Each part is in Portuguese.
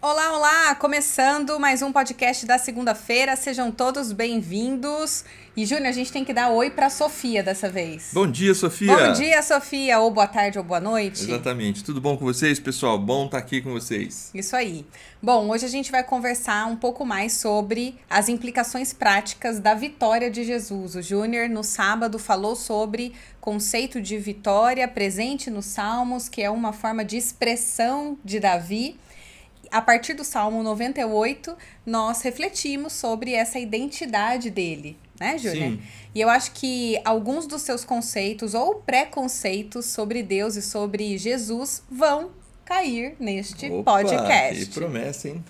Olá, olá! Começando mais um podcast da segunda-feira. Sejam todos bem-vindos. E Júnior, a gente tem que dar oi para Sofia dessa vez. Bom dia, Sofia. Bom dia, Sofia. Ou boa tarde ou boa noite. Exatamente. Tudo bom com vocês, pessoal? Bom estar aqui com vocês. Isso aí. Bom, hoje a gente vai conversar um pouco mais sobre as implicações práticas da vitória de Jesus. O Júnior, no sábado, falou sobre conceito de vitória presente nos Salmos, que é uma forma de expressão de Davi a partir do Salmo 98, nós refletimos sobre essa identidade dele, né, Júlia? Sim. E eu acho que alguns dos seus conceitos ou preconceitos sobre Deus e sobre Jesus vão cair neste Opa, podcast. Que promessa, hein?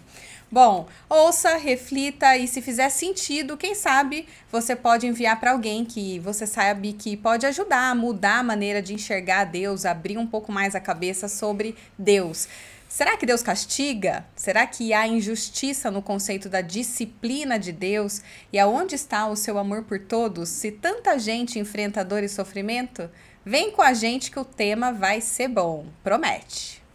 Bom, ouça, reflita e se fizer sentido, quem sabe você pode enviar para alguém que você sabe que pode ajudar a mudar a maneira de enxergar Deus, abrir um pouco mais a cabeça sobre Deus. Será que Deus castiga? Será que há injustiça no conceito da disciplina de Deus? E aonde está o seu amor por todos se tanta gente enfrenta dor e sofrimento? Vem com a gente que o tema vai ser bom. Promete!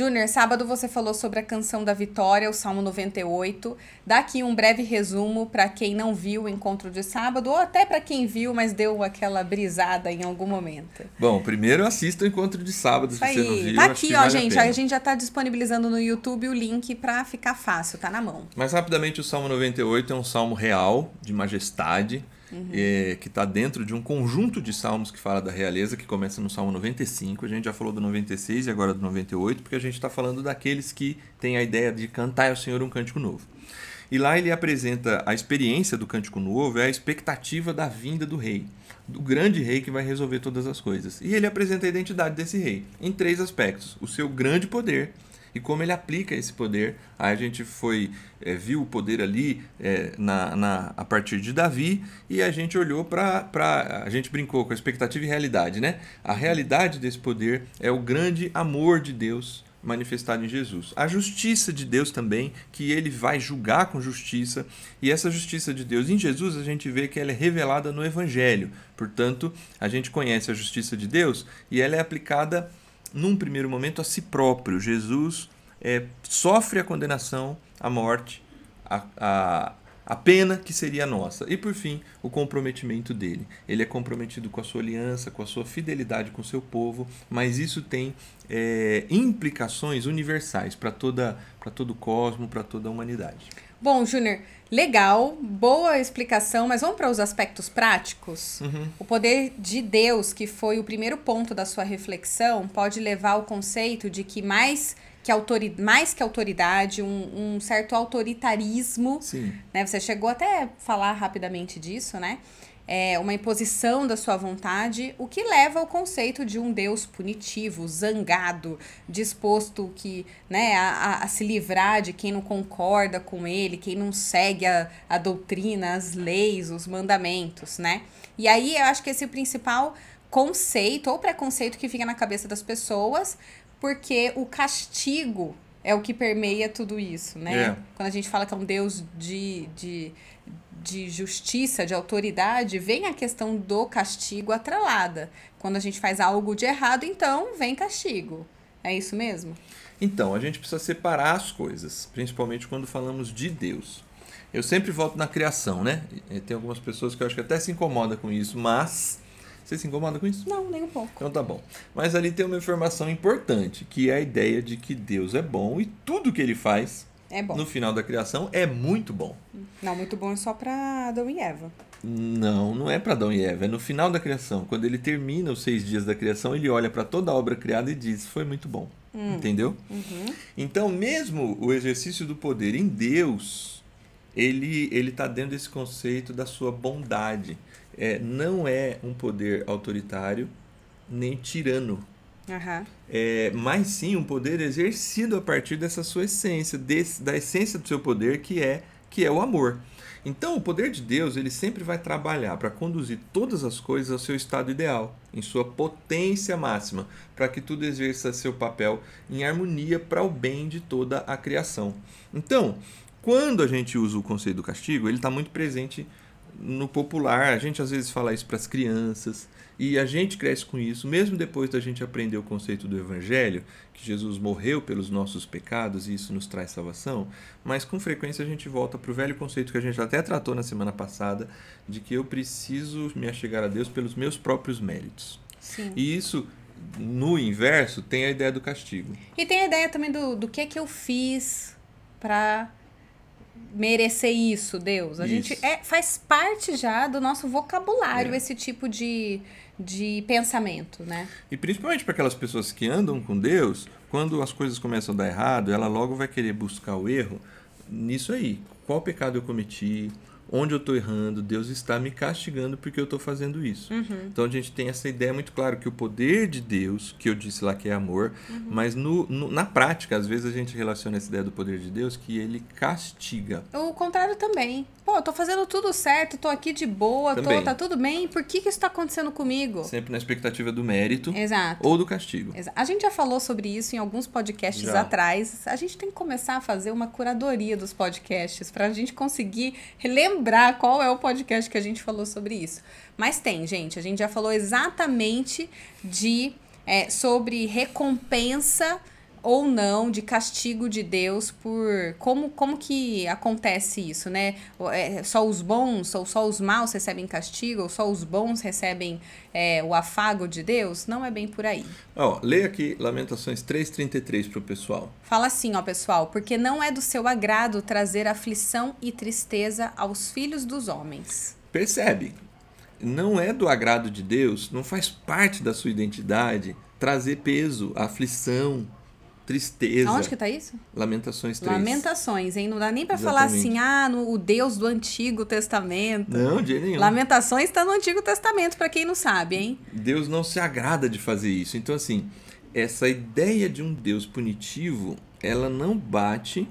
Júnior, sábado você falou sobre a canção da vitória, o Salmo 98. Dá aqui um breve resumo para quem não viu o encontro de sábado, ou até para quem viu, mas deu aquela brisada em algum momento. Bom, primeiro assista o encontro de sábado, se Aí, você não viu. tá aqui, ó, vale gente. A, A, gente já tá disponibilizando no YouTube o link para ficar fácil, tá na mão. Mas rapidamente, o Salmo 98 é um salmo real, de majestade, é, que está dentro de um conjunto de salmos que fala da realeza, que começa no Salmo 95. A gente já falou do 96 e agora do 98, porque a gente está falando daqueles que têm a ideia de cantar ao Senhor um cântico novo. E lá ele apresenta a experiência do cântico novo, é a expectativa da vinda do rei, do grande rei que vai resolver todas as coisas. E ele apresenta a identidade desse rei em três aspectos: o seu grande poder e como ele aplica esse poder. Aí a gente foi é, viu o poder ali é, na, na, a partir de Davi e a gente olhou para. A gente brincou com a expectativa e realidade, né? A realidade desse poder é o grande amor de Deus manifestado em Jesus. A justiça de Deus também, que ele vai julgar com justiça, e essa justiça de Deus em Jesus a gente vê que ela é revelada no Evangelho. Portanto, a gente conhece a justiça de Deus e ela é aplicada num primeiro momento a si próprio. Jesus é, sofre a condenação, a morte, a, a, a pena que seria nossa. E por fim, o comprometimento dele. Ele é comprometido com a sua aliança, com a sua fidelidade com o seu povo, mas isso tem é, implicações universais para todo o cosmo, para toda a humanidade. Bom, Júnior, legal, boa explicação, mas vamos para os aspectos práticos? Uhum. O poder de Deus, que foi o primeiro ponto da sua reflexão, pode levar ao conceito de que mais que, autori mais que autoridade, um, um certo autoritarismo, Sim. né? Você chegou até a falar rapidamente disso, né? É uma imposição da sua vontade, o que leva ao conceito de um Deus punitivo, zangado, disposto que, né, a, a, se livrar de quem não concorda com ele, quem não segue a, a doutrina, as leis, os mandamentos, né? E aí eu acho que esse é o principal conceito ou preconceito que fica na cabeça das pessoas, porque o castigo é o que permeia tudo isso, né? É. Quando a gente fala que é um Deus de, de, de justiça, de autoridade, vem a questão do castigo atrelada. Quando a gente faz algo de errado, então vem castigo. É isso mesmo? Então, a gente precisa separar as coisas, principalmente quando falamos de Deus. Eu sempre volto na criação, né? E tem algumas pessoas que eu acho que até se incomoda com isso, mas você se incomoda com isso? Não, nem um pouco. Então tá bom. Mas ali tem uma informação importante, que é a ideia de que Deus é bom e tudo que ele faz É bom. no final da criação é muito bom. Não, muito bom é só pra Adão e Eva. Não, não é para Adão e Eva, é no final da criação. Quando ele termina os seis dias da criação, ele olha para toda a obra criada e diz: Foi muito bom. Entendeu? Uhum. Então, mesmo o exercício do poder em Deus, ele ele está dentro desse conceito da sua bondade. É, não é um poder autoritário nem tirano, Aham. é, mas sim um poder exercido a partir dessa sua essência, desse, da essência do seu poder que é que é o amor. Então, o poder de Deus ele sempre vai trabalhar para conduzir todas as coisas ao seu estado ideal, em sua potência máxima, para que tudo exerça seu papel em harmonia para o bem de toda a criação. Então, quando a gente usa o conceito do castigo, ele está muito presente no popular, a gente às vezes fala isso para as crianças, e a gente cresce com isso, mesmo depois da gente aprender o conceito do Evangelho, que Jesus morreu pelos nossos pecados e isso nos traz salvação, mas com frequência a gente volta para o velho conceito que a gente até tratou na semana passada, de que eu preciso me achegar a Deus pelos meus próprios méritos. Sim. E isso, no inverso, tem a ideia do castigo. E tem a ideia também do, do que é que eu fiz para merecer isso, Deus. A Isso. gente é, faz parte já do nosso vocabulário É. esse tipo de, de pensamento, né? E principalmente para aquelas pessoas que andam com Deus, quando as coisas começam a dar errado, ela logo vai querer buscar o erro nisso aí. Qual pecado eu cometi? Onde eu estou errando? Deus está me castigando porque eu estou fazendo isso. Então a gente tem essa ideia muito clara que o poder de Deus, que eu disse lá que é amor, mas no, no- na prática, às vezes a gente relaciona essa ideia do poder de Deus que ele castiga. O contrário também. Pô, eu tô fazendo tudo certo, tô aqui de boa, tô, Também. tá tudo bem. Por que que isso tá acontecendo comigo? Sempre na expectativa do mérito Exato. ou do castigo. Exa- A gente já falou sobre isso em alguns podcasts Já. atrás. A gente tem que começar a fazer uma curadoria dos podcasts para a gente conseguir lembrar qual é o podcast que a gente falou sobre isso. Mas tem, gente. A gente já falou exatamente de é, sobre recompensa ou não de castigo de Deus por como como que acontece isso, né? É, só os bons ou só os maus recebem castigo ou só os bons recebem é, o afago de Deus? Não é bem por aí. Ó, leia aqui Lamentações 3,33 para o pessoal. Fala assim, ó, pessoal, porque não é do seu agrado trazer aflição e tristeza aos filhos dos homens. Percebe? Não é do agrado de Deus, não faz parte da sua identidade trazer peso, aflição, tristeza. Aonde que tá isso? Lamentações 3. Lamentações, hein? Não dá nem pra falar assim, ah, no, o Deus do Antigo Testamento. Não, de nenhum. Lamentações tá no Antigo Testamento, pra quem não sabe, hein? Deus não se agrada de fazer isso. Então, assim, essa ideia de um Deus punitivo, ela não bate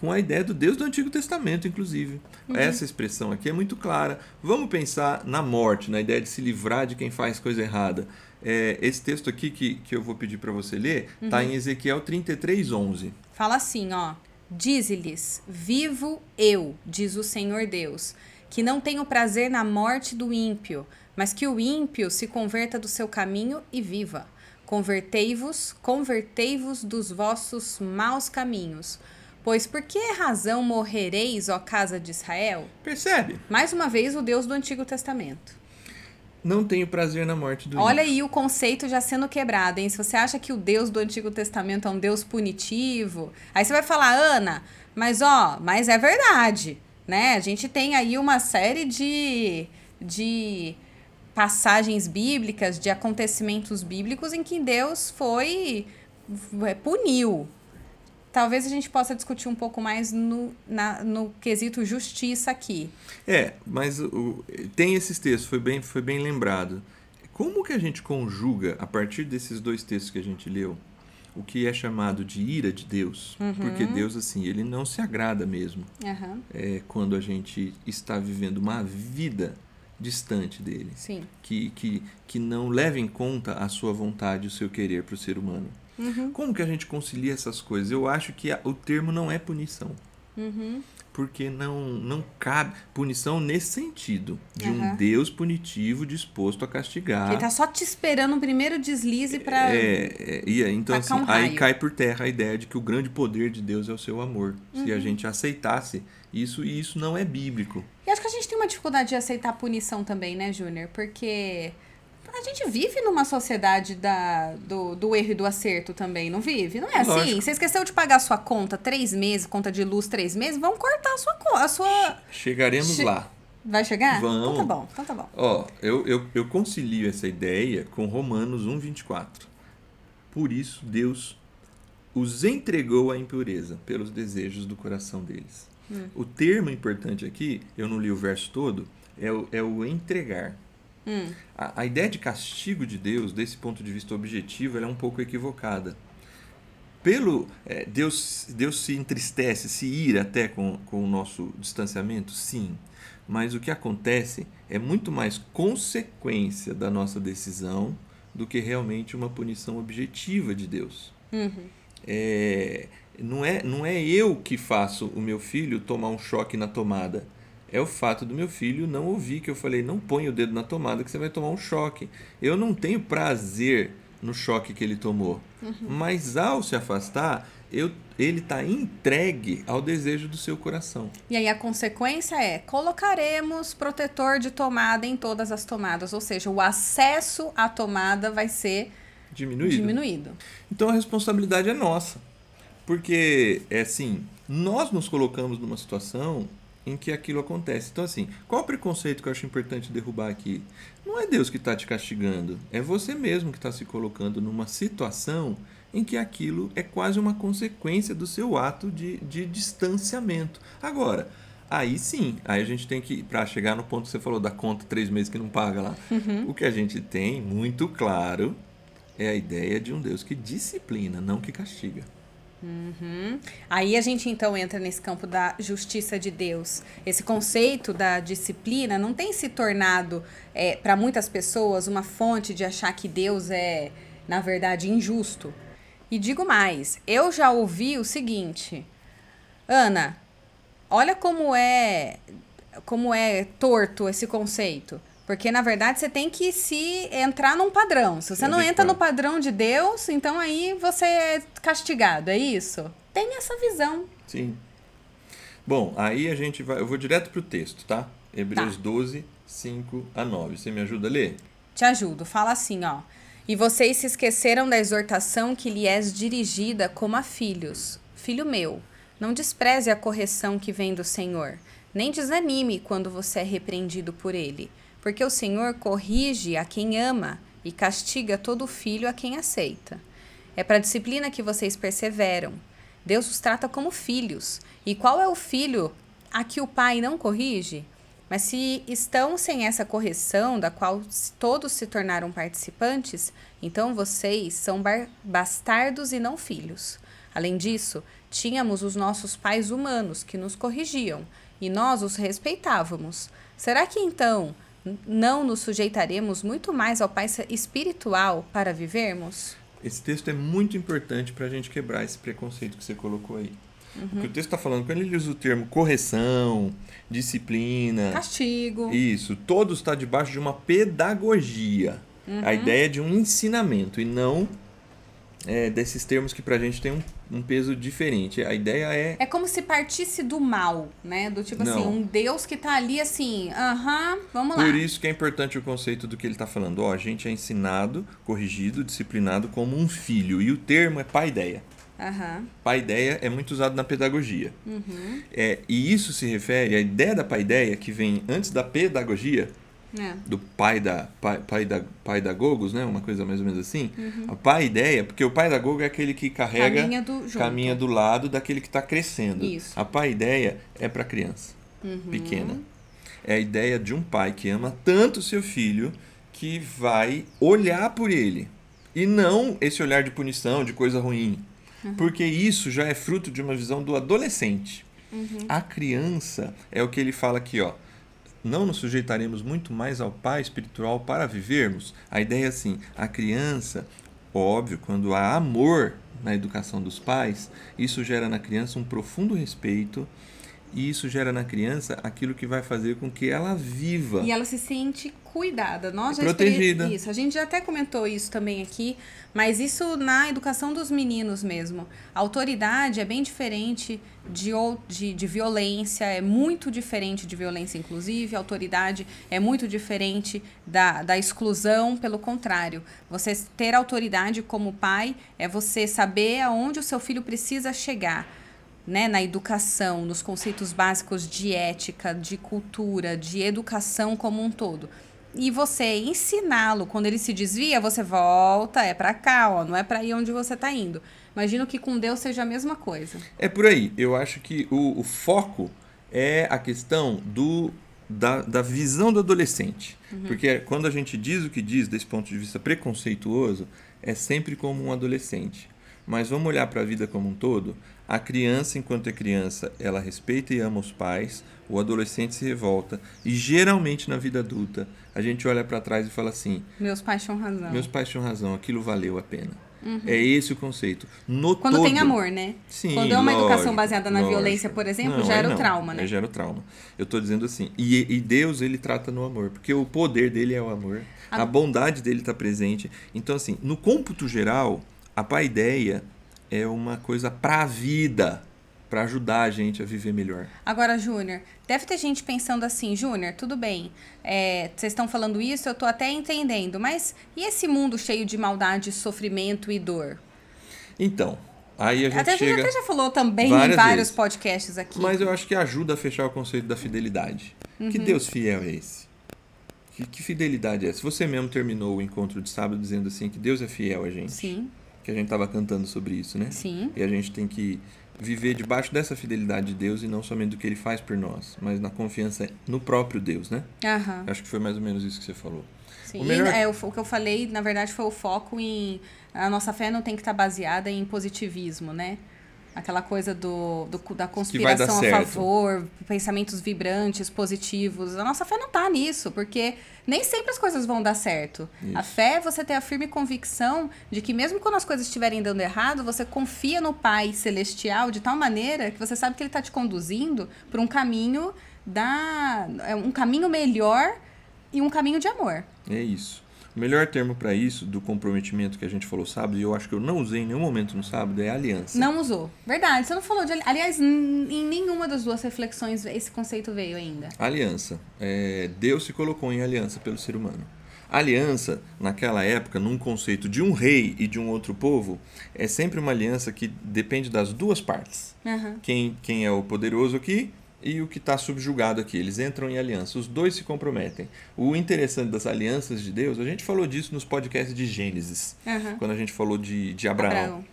com a ideia do Deus do Antigo Testamento, inclusive. Essa expressão aqui é muito clara. Vamos pensar na morte, na ideia de se livrar de quem faz coisa errada. É, esse texto aqui que, que eu vou pedir para você ler está em Ezequiel 33, 11. Fala assim, ó. Dize-lhes: Vivo eu, diz o Senhor Deus, que não tenho prazer na morte do ímpio, mas que o ímpio se converta do seu caminho e viva. Convertei-vos, convertei-vos dos vossos maus caminhos. Pois por que razão morrereis, ó casa de Israel? Percebe? Mais uma vez, o Deus do Antigo Testamento. Não tenho prazer na morte do Olha ímpio. aí o conceito já sendo quebrado, hein? Se você acha que o Deus do Antigo Testamento é um Deus punitivo, aí você vai falar, Ana, mas ó, mas é verdade, né? A gente tem aí uma série de, de passagens bíblicas, de acontecimentos bíblicos em que Deus foi é, puniu. Talvez a gente possa discutir um pouco mais no, na, no quesito justiça aqui. É, mas o- tem esses textos, foi bem, foi bem lembrado. Como que a gente conjuga, a partir desses dois textos que a gente leu, o que é chamado de ira de Deus? Porque Deus, assim, ele não se agrada mesmo Aham, é, quando a gente está vivendo uma vida distante dele, sim. que, que, que não leva em conta a sua vontade, o seu querer para o ser humano. Uhum. Como que a gente concilia essas coisas? Eu acho que o termo não é punição Uhum. porque não, não cabe punição nesse sentido de um Aham. Deus punitivo disposto a castigar. Ele tá só te esperando o primeiro deslize pra. É, é, aí, então assim, um aí cai por terra a ideia de que o grande poder de Deus é o seu amor. Se Uhum. a gente aceitasse isso, e isso não é bíblico. E acho que a gente tem uma dificuldade de aceitar punição também, né, Júnior? Porque a gente vive numa sociedade da, do, do erro e do acerto também, não vive? Não é assim? Lógico. Você esqueceu de pagar a sua conta três meses, conta de luz três meses, vão cortar a sua conta. A sua... Chegaremos Che- lá. Vai chegar? Vamos. Então tá bom, então tá bom. Ó, eu, eu, eu concilio essa ideia com Romanos 1,24. Por isso, Deus os entregou à impureza pelos desejos do coração deles. O termo importante aqui, eu não li o verso todo, é o, é o entregar. Hum. A, a ideia de castigo de Deus, desse ponto de vista objetivo, ela é um pouco equivocada. Pelo é, Deus, Deus se entristece, se ira até com, com o nosso distanciamento? Sim. Mas o que acontece é muito mais consequência da nossa decisão do que realmente uma punição objetiva de Deus. Uhum. É, não, é, não é eu que faço o meu filho tomar um choque na tomada. É o fato do meu filho não ouvir que eu falei, não põe o dedo na tomada que você vai tomar um choque. Eu não tenho prazer no choque que ele tomou. Uhum. Mas ao se afastar, eu, ele está entregue ao desejo do seu coração. E aí a consequência é: colocaremos protetor de tomada em todas as tomadas, ou seja, o acesso à tomada vai ser diminuído. diminuído. Então a responsabilidade é nossa. Porque, é assim, nós nos colocamos numa situação em que aquilo acontece. Então, assim, qual o preconceito que eu acho importante derrubar aqui? Não é Deus que está te castigando, é você mesmo que está se colocando numa situação em que aquilo é quase uma consequência do seu ato de, de distanciamento. Agora, aí sim, aí a gente tem que, para chegar no ponto que você falou da conta três meses que não paga lá, uhum. o que a gente tem muito claro é a ideia de um Deus que disciplina, não que castiga. Uhum. Aí a gente então entra nesse campo da justiça de Deus. Esse conceito da disciplina não tem se tornado, é, para muitas pessoas, uma fonte de achar que Deus é, na verdade, injusto. E digo mais, eu já ouvi o seguinte, Ana, olha como é como é torto esse conceito. Porque, na verdade, você tem que se entrar num padrão. Se você não entra no padrão de Deus, então aí você é castigado, é isso? Tem essa visão. Sim. Bom, aí a gente vai. Eu vou direto pro texto, tá? Hebreus tá. 12, 5 a 9. Você me ajuda a ler? Te ajudo. Fala assim, ó. E vocês se esqueceram da exortação que lhe és dirigida como a filhos. Filho meu, não despreze a correção que vem do Senhor, nem desanime quando você é repreendido por ele, porque o Senhor corrige a quem ama e castiga todo filho a quem aceita. É para a disciplina que vocês perseveram. Deus os trata como filhos. E qual é o filho a que o pai não corrige? Mas se estão sem essa correção, da qual todos se tornaram participantes, então vocês são bastardos e não filhos. Além disso, tínhamos os nossos pais humanos que nos corrigiam e nós os respeitávamos. Será que então não nos sujeitaremos muito mais ao Pai espiritual para vivermos? Esse texto é muito importante para a gente quebrar esse preconceito que você colocou aí. Uhum. O que o texto está falando, quando ele usa o termo correção, disciplina, castigo, isso, todo está debaixo de uma pedagogia. Uhum. A ideia é de um ensinamento e não é, desses termos que pra gente tem um, um, peso diferente. A ideia é. É como se partisse do mal, né? Do tipo assim, não. assim, um Deus que tá ali assim, aham, uh -huh, vamos lá. Por isso que é importante o conceito do que ele tá falando. Ó, a gente é ensinado, corrigido, disciplinado como um filho. E o termo é pai-ideia. Uhum. Pai-ideia é muito usado na pedagogia. Uhum. É, e isso se refere à ideia da pai-ideia que vem antes da pedagogia, é. do pai da pai, pai da pai da Gogos, né? Uma coisa mais ou menos assim. Uhum. A pai ideia, porque o pai da Gogo é aquele que carrega caminha do, caminha do lado daquele que está crescendo. Isso. A pai ideia é para criança uhum. pequena. É a ideia de um pai que ama tanto seu filho que vai olhar por ele e não esse olhar de punição, de coisa ruim. Uhum. Porque isso já é fruto de uma visão do adolescente. Uhum. A criança é o que ele fala aqui, ó. Não nos sujeitaremos muito mais ao Pai espiritual para vivermos? A ideia é assim: a criança, óbvio, quando há amor na educação dos pais, isso gera na criança um profundo respeito e isso gera na criança aquilo que vai fazer com que ela viva. E ela se sente cuidada. Nós já protegida. Isso. A gente já até comentou isso também aqui, mas isso na educação dos meninos mesmo. A autoridade é bem diferente de, de, de violência, é muito diferente de violência, inclusive. A autoridade é muito diferente da, da exclusão, pelo contrário. Você ter autoridade como pai é você saber aonde o seu filho precisa chegar né, na educação, nos conceitos básicos de ética, de cultura, de educação como um todo. E você ensiná-lo, quando ele se desvia, você volta, é para cá, ó, não é para ir onde você está indo. Imagino que com Deus seja a mesma coisa. É por aí. Eu acho que o, o foco é a questão do da, da visão do adolescente. Uhum. Porque quando a gente diz o que diz desse ponto de vista preconceituoso, é sempre como um adolescente. Mas vamos olhar para a vida como um todo. A criança, enquanto é criança, ela respeita e ama os pais. O adolescente se revolta. E geralmente na vida adulta, a gente olha para trás e fala assim: Meus pais tinham razão. Meus pais tinham razão, aquilo valeu a pena. É esse o conceito. No Quando todo, tem amor, né? Sim, Quando é uma educação lógico, baseada na lógico. violência, por exemplo, Não, gera aí o trauma, né? aí gera o trauma. Eu tô dizendo assim, e, e Deus ele trata no amor, porque o poder dele é o amor, A- a bondade dele está presente. Então assim, no cômputo geral, a paideia é uma coisa para a vida, para ajudar a gente a viver melhor. Agora, Júnior, deve ter gente pensando assim, Júnior, tudo bem, é, vocês estão falando isso, eu tô até entendendo, mas e esse mundo cheio de maldade, sofrimento e dor? Então, aí a gente Até a gente chega até já falou também em vários vezes. podcasts aqui. Mas eu acho que ajuda a fechar o conceito da fidelidade. Uhum. Que Deus fiel é esse? Que, que fidelidade é essa? Você mesmo terminou o encontro de sábado dizendo assim que Deus é fiel a gente. Sim, Que a gente estava cantando sobre isso, né? sim. E a gente tem que viver debaixo dessa fidelidade de Deus e não somente do que ele faz por nós, mas na confiança no próprio Deus, né? Aham. Acho que foi mais ou menos isso que você falou. Sim. O E, melhor- é, o, o que eu falei, na verdade, foi o foco em. A nossa fé não tem que estar baseada em positivismo, né? Aquela coisa do, do- da conspiração a favor, pensamentos vibrantes, positivos. A nossa fé não tá nisso, porque nem sempre as coisas vão dar certo. A Isso. fé é você ter a firme convicção de que mesmo quando as coisas estiverem dando errado, você confia no Pai Celestial de tal maneira que você sabe que Ele está te conduzindo para um caminho da. é um caminho melhor e um caminho de amor. É isso. O melhor termo para isso, do comprometimento que a gente falou sábado, e eu acho que eu não usei em nenhum momento no sábado, é aliança. Não usou. Verdade, você não falou de. ali- Aliás, em nenhuma das duas reflexões esse conceito veio ainda. Aliança. É, Deus se colocou em aliança pelo ser humano. Aliança, naquela época, num conceito de um rei e de um outro povo, é sempre uma aliança que depende das duas partes. Aham. Quem, quem é o poderoso aqui e o que está subjugado aqui. Eles entram em aliança. Os dois se comprometem. O interessante das alianças de Deus, a gente falou disso nos podcasts de Gênesis, Aham. quando a gente falou de, de Abraão. Abraão.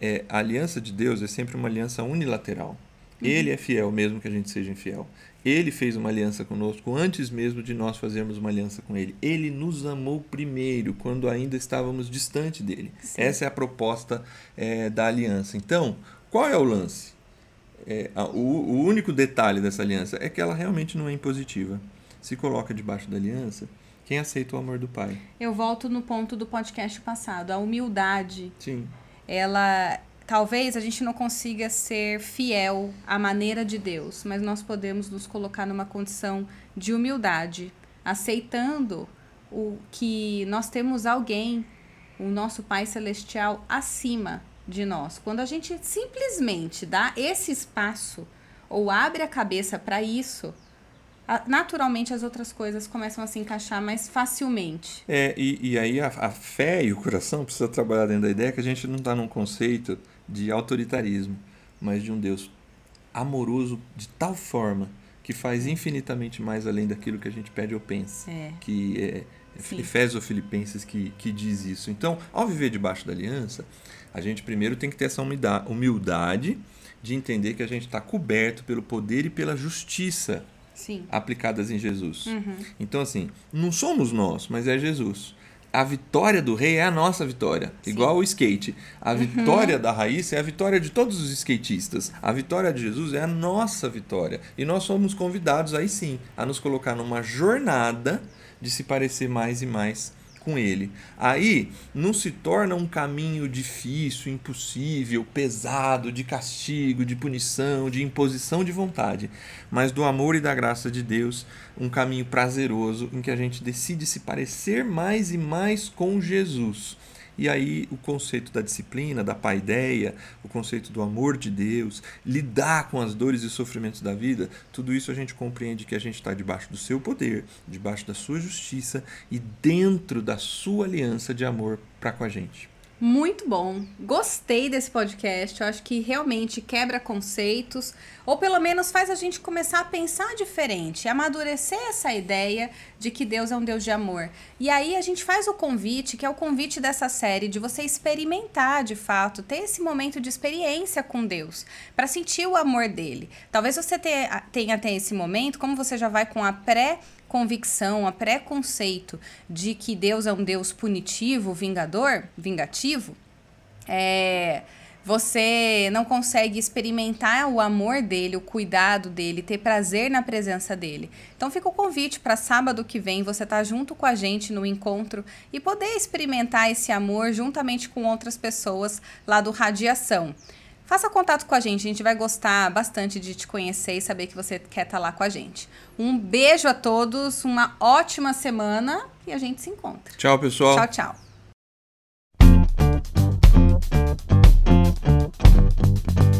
É, a aliança de Deus é sempre uma aliança unilateral. Ele é fiel, mesmo que a gente seja infiel. Ele fez uma aliança conosco antes mesmo de nós fazermos uma aliança com ele. Ele nos amou primeiro, quando ainda estávamos distante dele. Sim. Essa é a proposta é, da aliança. Então, qual é o lance? É, a- o, o único detalhe dessa aliança é que ela realmente não é impositiva. Se coloca debaixo da aliança quem aceita o amor do Pai. Eu volto no ponto do podcast passado. A humildade, Sim. ela. Talvez a gente não consiga ser fiel à maneira de Deus, mas nós podemos nos colocar numa condição de humildade, aceitando o que nós temos alguém, o nosso Pai Celestial, acima de nós. Quando a gente simplesmente dá esse espaço ou abre a cabeça para isso, naturalmente as outras coisas começam a se encaixar mais facilmente. É, e, e aí a, a fé e o coração precisa trabalhar dentro da ideia que a gente não está num conceito de autoritarismo, mas de um Deus amoroso de tal forma que faz infinitamente mais além daquilo que a gente pede ou pensa. É. Que é Sim. Efésios ou Filipenses que, que diz isso. Então, ao viver debaixo da aliança, a gente primeiro tem que ter essa humilda- humildade de entender que a gente está coberto pelo poder e pela justiça Sim. aplicadas em Jesus. Uhum. Então, assim, não somos nós, mas é Jesus. A vitória do rei é a nossa vitória, Sim. igual o skate. A vitória da Raíssa é a vitória de todos os skatistas. A vitória de Jesus é a nossa vitória. E nós somos convidados, aí sim, a nos colocar numa jornada de se parecer mais e mais com ele. Aí não se torna um caminho difícil, impossível, pesado, de castigo, de punição, de imposição de vontade, mas do amor e da graça de Deus, um caminho prazeroso em que a gente decide se parecer mais e mais com Jesus. E aí o conceito da disciplina, da paideia, o conceito do amor de Deus, lidar com as dores e sofrimentos da vida, tudo isso a gente compreende que a gente está debaixo do seu poder, debaixo da sua justiça e dentro da sua aliança de amor para com a gente. Muito bom. Gostei desse podcast. Eu acho que realmente quebra conceitos, ou pelo menos faz a gente começar a pensar diferente, amadurecer essa ideia de que Deus é um Deus de amor. E aí a gente faz o convite, que é o convite dessa série, de você experimentar de fato, ter esse momento de experiência com Deus, para sentir o amor dele. Talvez você te- tenha até esse momento, como você já vai com a pré convicção, a preconceito de que Deus é um Deus punitivo, vingador, vingativo, é, você não consegue experimentar o amor dele, o cuidado dele, ter prazer na presença dele. Então fica o convite para sábado que vem você estar tá junto com a gente no encontro e poder experimentar esse amor juntamente com outras pessoas lá do Radiação. Faça contato com a gente, a gente vai gostar bastante de te conhecer e saber que você quer estar tá lá com a gente. Um beijo a todos, uma ótima semana e a gente se encontra. Tchau, pessoal. Tchau, tchau. Thank you.